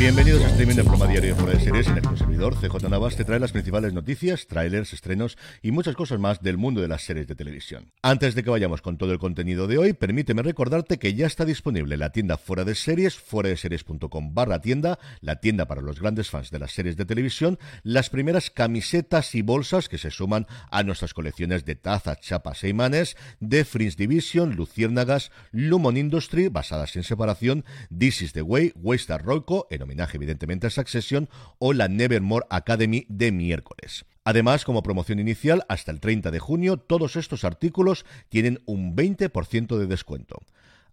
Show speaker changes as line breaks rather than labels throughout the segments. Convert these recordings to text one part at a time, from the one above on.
Bienvenidos a streaming de Ploma Diario Fuera de Series en el servidor CJ Navas te trae las principales noticias, trailers, estrenos y muchas cosas más del mundo de las series de televisión. Antes de que vayamos con todo el contenido de hoy, permíteme recordarte que ya está disponible la tienda Fuera de Series, fuera de series.com barra tienda, la tienda para los grandes fans de las series de televisión, las primeras camisetas y bolsas que se suman a nuestras colecciones de tazas, chapas e imanes de Fringe Division, Luciérnagas, Lumon Industry, basadas en separación, This is the Way, Waystar Royco, en homenaje evidentemente a Succession, o la Nevermore Academy de miércoles. Además, como promoción inicial, hasta el 30 de junio, todos estos artículos tienen un 20% de descuento.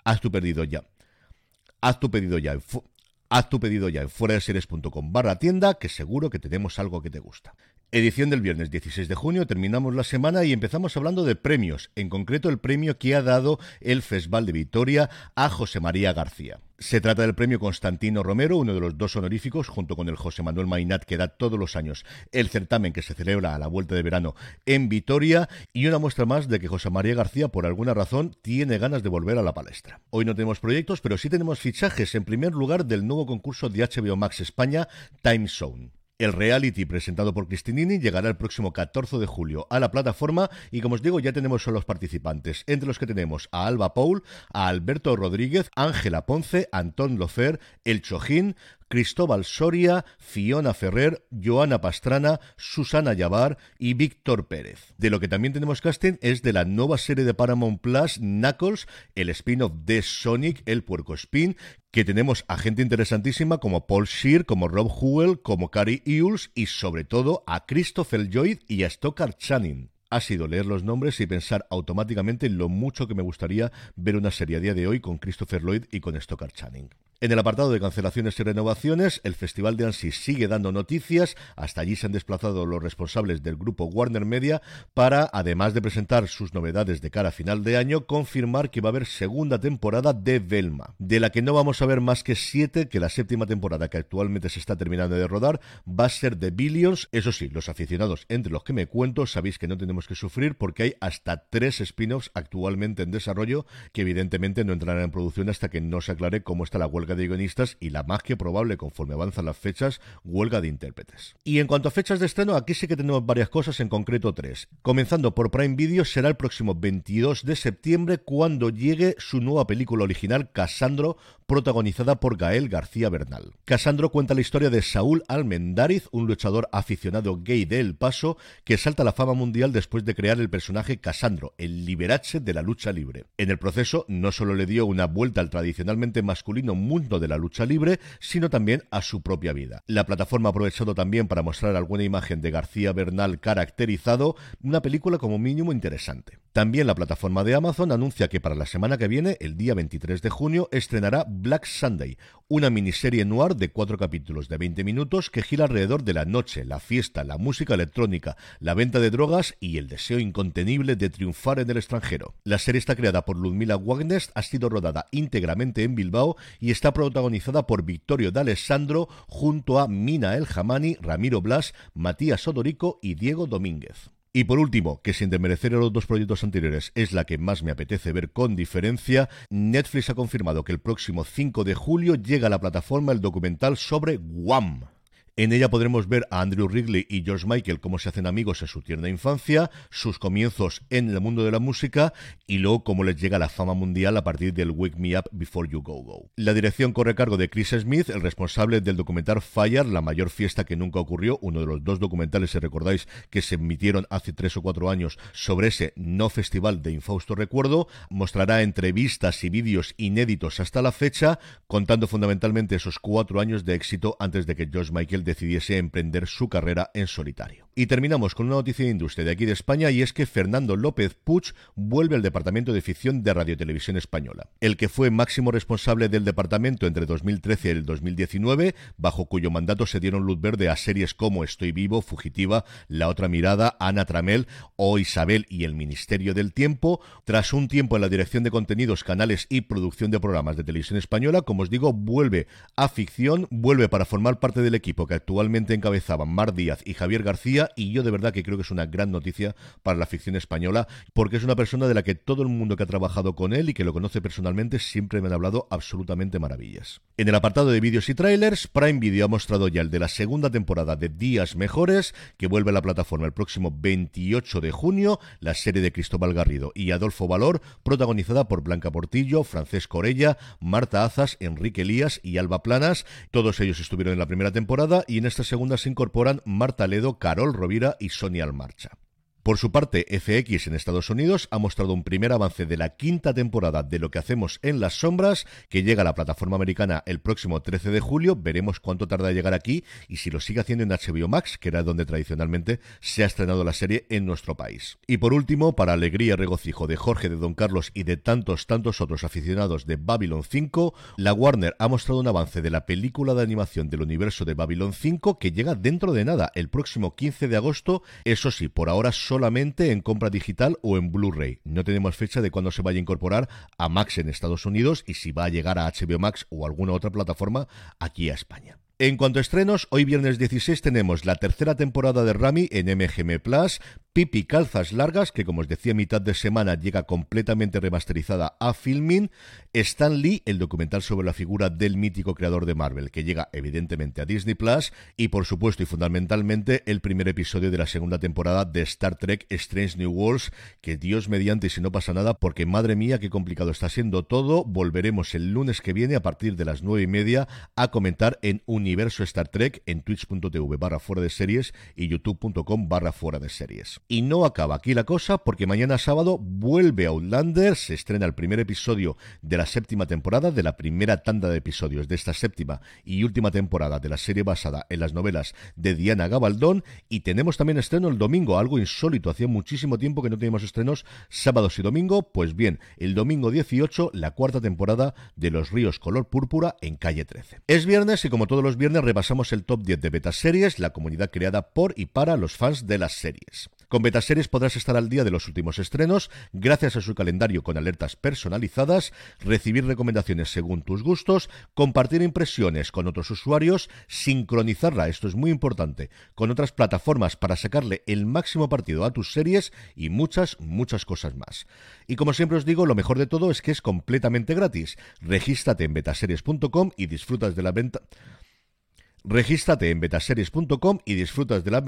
Haz tu pedido ya. Haz tu pedido ya. Haz tu pedido ya en barra tienda, que seguro que tenemos algo que te gusta. Edición del viernes 16 de junio, terminamos la semana y empezamos hablando de premios, en concreto el premio que ha dado el Festival de Vitoria a José María García. Se trata del premio Constantino Romero, uno de los dos honoríficos, junto con el José Manuel Mainat, que da todos los años el certamen que se celebra a la vuelta de verano en Vitoria, y una muestra más de que José María García, por alguna razón, tiene ganas de volver a la palestra. Hoy no tenemos proyectos, pero sí tenemos fichajes, en primer lugar, del nuevo concurso de HBO Max España, Time Zone. El reality presentado por Cristinini llegará el próximo 14 de julio a la plataforma y como os digo ya tenemos a los participantes, entre los que tenemos a Alba Paul, a Alberto Rodríguez, Ángela Ponce, Antón Lofer, El Chojín, Cristóbal Soria, Fiona Ferrer, Joana Pastrana, Susana Yavar y Víctor Pérez. De lo que también tenemos casting es de la nueva serie de Paramount Plus, Knuckles, el spin-off de Sonic, el puerco spin, que tenemos a gente interesantísima como Paul Shear, como Rob Hewell, como Carrie Ewells y sobre todo a Christopher Lloyd y a Stockard Channing ha sido leer los nombres y pensar automáticamente en lo mucho que me gustaría ver una serie a día de hoy con Christopher Lloyd y con Stockard Channing. En el apartado de cancelaciones y renovaciones, el Festival de Ansi sigue dando noticias. Hasta allí se han desplazado los responsables del grupo Warner Media para, además de presentar sus novedades de cara a final de año, confirmar que va a haber segunda temporada de Velma, de la que no vamos a ver más que siete, que la séptima temporada que actualmente se está terminando de rodar va a ser de Billions. Eso sí, los aficionados entre los que me cuento sabéis que no tenemos que sufrir porque hay hasta tres spin-offs actualmente en desarrollo que evidentemente no entrarán en producción hasta que no se aclare cómo está la huelga de guionistas y la más que probable, conforme avanzan las fechas, huelga de intérpretes. Y en cuanto a fechas de estreno, aquí sí que tenemos varias cosas, en concreto tres. Comenzando por Prime Video, será el próximo 22 de septiembre cuando llegue su nueva película original, Casandro, protagonizada por Gael García Bernal. Casandro cuenta la historia de Saúl Almendariz, un luchador aficionado gay de El Paso, que salta a la fama mundial después de crear el personaje Casandro, el liberace de la lucha libre. En el proceso, no solo le dio una vuelta al tradicionalmente masculino mundo de la lucha libre, sino también a su propia vida. La plataforma ha aprovechado también para mostrar alguna imagen de García Bernal caracterizado, una película como mínimo interesante. También la plataforma de Amazon anuncia que para la semana que viene, el día 23 de junio, estrenará Black Sunday, una miniserie noir de cuatro capítulos de 20 minutos que gira alrededor de la noche, la fiesta, la música electrónica, la venta de drogas y el deseo incontenible de triunfar en el extranjero. La serie está creada por Ludmila Wagner, ha sido rodada íntegramente en Bilbao y está protagonizada por Victorio D'Alessandro junto a Mina El Jamani, Ramiro Blas, Matías Odorico y Diego Domínguez. Y por último, que sin desmerecer a los dos proyectos anteriores es la que más me apetece ver con diferencia, Netflix ha confirmado que el próximo 5 de julio llega a la plataforma el documental sobre Guam. En ella podremos ver a Andrew Wrigley y George Michael cómo se hacen amigos en su tierna infancia, sus comienzos en el mundo de la música y luego cómo les llega la fama mundial a partir del Wake Me Up Before You Go Go. La dirección corre a cargo de Chris Smith, el responsable del documental Fire, la mayor fiesta que nunca ocurrió, uno de los dos documentales, si recordáis, que se emitieron hace tres o cuatro años sobre ese no festival de infausto recuerdo. Mostrará entrevistas y vídeos inéditos hasta la fecha, contando fundamentalmente esos cuatro años de éxito antes de que George Michael decidiese emprender su carrera en solitario. Y terminamos con una noticia de industria de aquí de España y es que Fernando López Puig vuelve al Departamento de Ficción de Radio Televisión Española. El que fue máximo responsable del departamento entre 2013 y el 2019, bajo cuyo mandato se dieron luz verde a series como Estoy Vivo, Fugitiva, La Otra Mirada, Ana Tramel o Isabel y el Ministerio del Tiempo. Tras un tiempo en la dirección de contenidos, canales y producción de programas de televisión española, como os digo, vuelve a ficción, vuelve para formar parte del equipo que actualmente encabezaban Mar Díaz y Javier García, y yo de verdad que creo que es una gran noticia para la ficción española, porque es una persona de la que todo el mundo que ha trabajado con él y que lo conoce personalmente siempre me han hablado absolutamente maravillas. En el apartado de vídeos y trailers, Prime Video ha mostrado ya el de la segunda temporada de Días Mejores, que vuelve a la plataforma el próximo 28 de junio, la serie de Cristóbal Garrido y Adolfo Valor, protagonizada por Blanca Portillo, Francesco Orella, Marta Azas, Enrique Elías y Alba Planas. Todos ellos estuvieron en la primera temporada y en esta segunda se incorporan Marta Ledo, Carol Rovira y Sonia Almarcha. Por su parte, FX en Estados Unidos ha mostrado un primer avance de la quinta temporada de Lo que hacemos en las sombras, que llega a la plataforma americana el próximo 13 de julio. Veremos cuánto tarda en llegar aquí y si lo sigue haciendo en HBO Max, que era donde tradicionalmente se ha estrenado la serie en nuestro país. Y por último, para alegría y regocijo de Jorge de Don Carlos y de tantos, tantos otros aficionados de Babylon 5, la Warner ha mostrado un avance de la película de animación del universo de Babylon 5 que llega dentro de nada, el próximo 15 de agosto. Eso sí, por ahora solo solamente en compra digital o en Blu-ray. No tenemos fecha de cuándo se vaya a incorporar a Max en Estados Unidos y si va a llegar a HBO Max o alguna otra plataforma aquí a España. En cuanto a estrenos, hoy viernes 16 tenemos la tercera temporada de Rami en MGM Plus, Pipi Calzas Largas, que como os decía, mitad de semana llega completamente remasterizada a Filmin, Stan Lee, el documental sobre la figura del mítico creador de Marvel, que llega evidentemente a Disney Plus, y por supuesto y fundamentalmente el primer episodio de la segunda temporada de Star Trek Strange New Worlds, que Dios mediante si no pasa nada, porque madre mía, qué complicado está siendo todo, volveremos el lunes que viene a partir de las nueve y media a comentar en un Universo Star Trek en twitch.tv barra fuera de series y youtube.com barra fuera de series. Y no acaba aquí la cosa porque mañana sábado vuelve Outlander, se estrena el primer episodio de la séptima temporada, de la primera tanda de episodios de esta séptima y última temporada de la serie basada en las novelas de Diana Gabaldón y tenemos también estreno el domingo, algo insólito, hacía muchísimo tiempo que no teníamos estrenos sábados y domingo, pues bien, el domingo 18 la cuarta temporada de Los Ríos Color Púrpura en calle 13. Es viernes y como todos los viernes repasamos el top 10 de Beta Series, la comunidad creada por y para los fans de las series. Con Betaseries podrás estar al día de los últimos estrenos, gracias a su calendario con alertas personalizadas, recibir recomendaciones según tus gustos, compartir impresiones con otros usuarios, sincronizarla, esto es muy importante, con otras plataformas para sacarle el máximo partido a tus series y muchas, muchas cosas más. Y como siempre os digo, lo mejor de todo es que es completamente gratis. Regístrate en betaseries.com y disfrutas de la venta. Regístrate en betaseries.com y disfrutas de la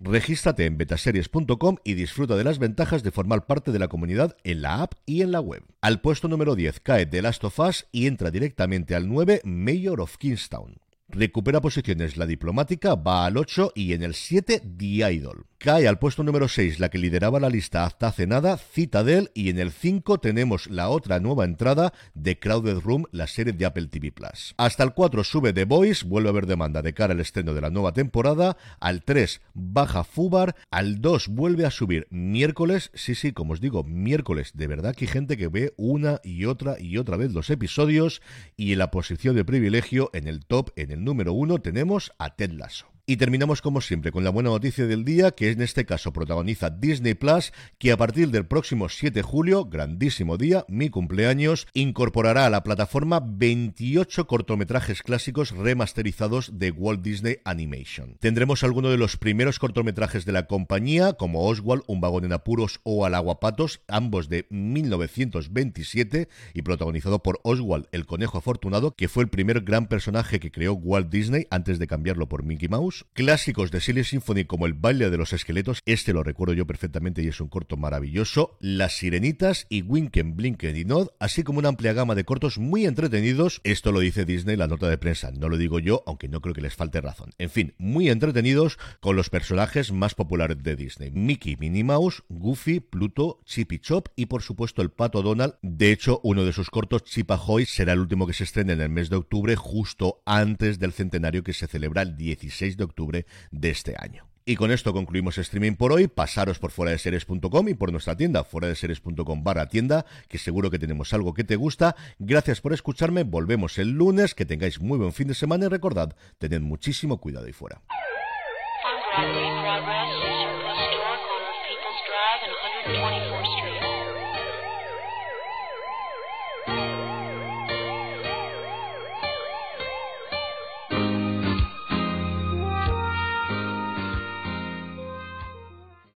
Regístrate en betaseries.com y disfruta de las ventajas de formar parte de la comunidad en la app y en la web. Al puesto número 10 cae The Last of Us y entra directamente al 9 Mayor of Kingstown. Recupera posiciones la diplomática, va al 8 y en el 7 The Idol. Cae al puesto número 6 la que lideraba la lista hasta hace nada, Citadel, y en el 5 tenemos la otra nueva entrada de Crowded Room, la serie de Apple TV Plus. Hasta el 4 sube The Voice, vuelve a haber demanda de cara al estreno de la nueva temporada. Al 3 baja Fubar, al 2 vuelve a subir miércoles, sí, sí, como os digo, miércoles. De verdad que hay gente que ve una y otra y otra vez los episodios. Y en la posición de privilegio, en el top, en el número 1, tenemos a Ted Lasso. Y terminamos como siempre con la buena noticia del día, que en este caso protagoniza Disney Plus, que a partir del próximo 7 de julio, grandísimo día, mi cumpleaños, incorporará a la plataforma 28 cortometrajes clásicos remasterizados de Walt Disney Animation. Tendremos algunos de los primeros cortometrajes de la compañía, como Oswald, Un vagón en apuros o Al aguapatos, ambos de 1927 y protagonizado por Oswald, el conejo afortunado, que fue el primer gran personaje que creó Walt Disney antes de cambiarlo por Mickey Mouse clásicos de Silly Symphony como El baile de los esqueletos, este lo recuerdo yo perfectamente y es un corto maravilloso, Las sirenitas y Winken, Blinken y Nod, así como una amplia gama de cortos muy entretenidos, esto lo dice Disney la nota de prensa, no lo digo yo, aunque no creo que les falte razón. En fin, muy entretenidos con los personajes más populares de Disney, Mickey, Minnie Mouse, Goofy, Pluto, Chip y Chop y por supuesto el pato Donald. De hecho, uno de sus cortos, Chip Ahoy, será el último que se estrene en el mes de octubre, justo antes del centenario que se celebra el 16 de octubre de este año. Y con esto concluimos streaming por hoy. Pasaros por fuera de series.com y por nuestra tienda, fuera de series.com barra tienda, que seguro que tenemos algo que te gusta. Gracias por escucharme. Volvemos el lunes. Que tengáis muy buen fin de semana y recordad, tened muchísimo cuidado ahí fuera.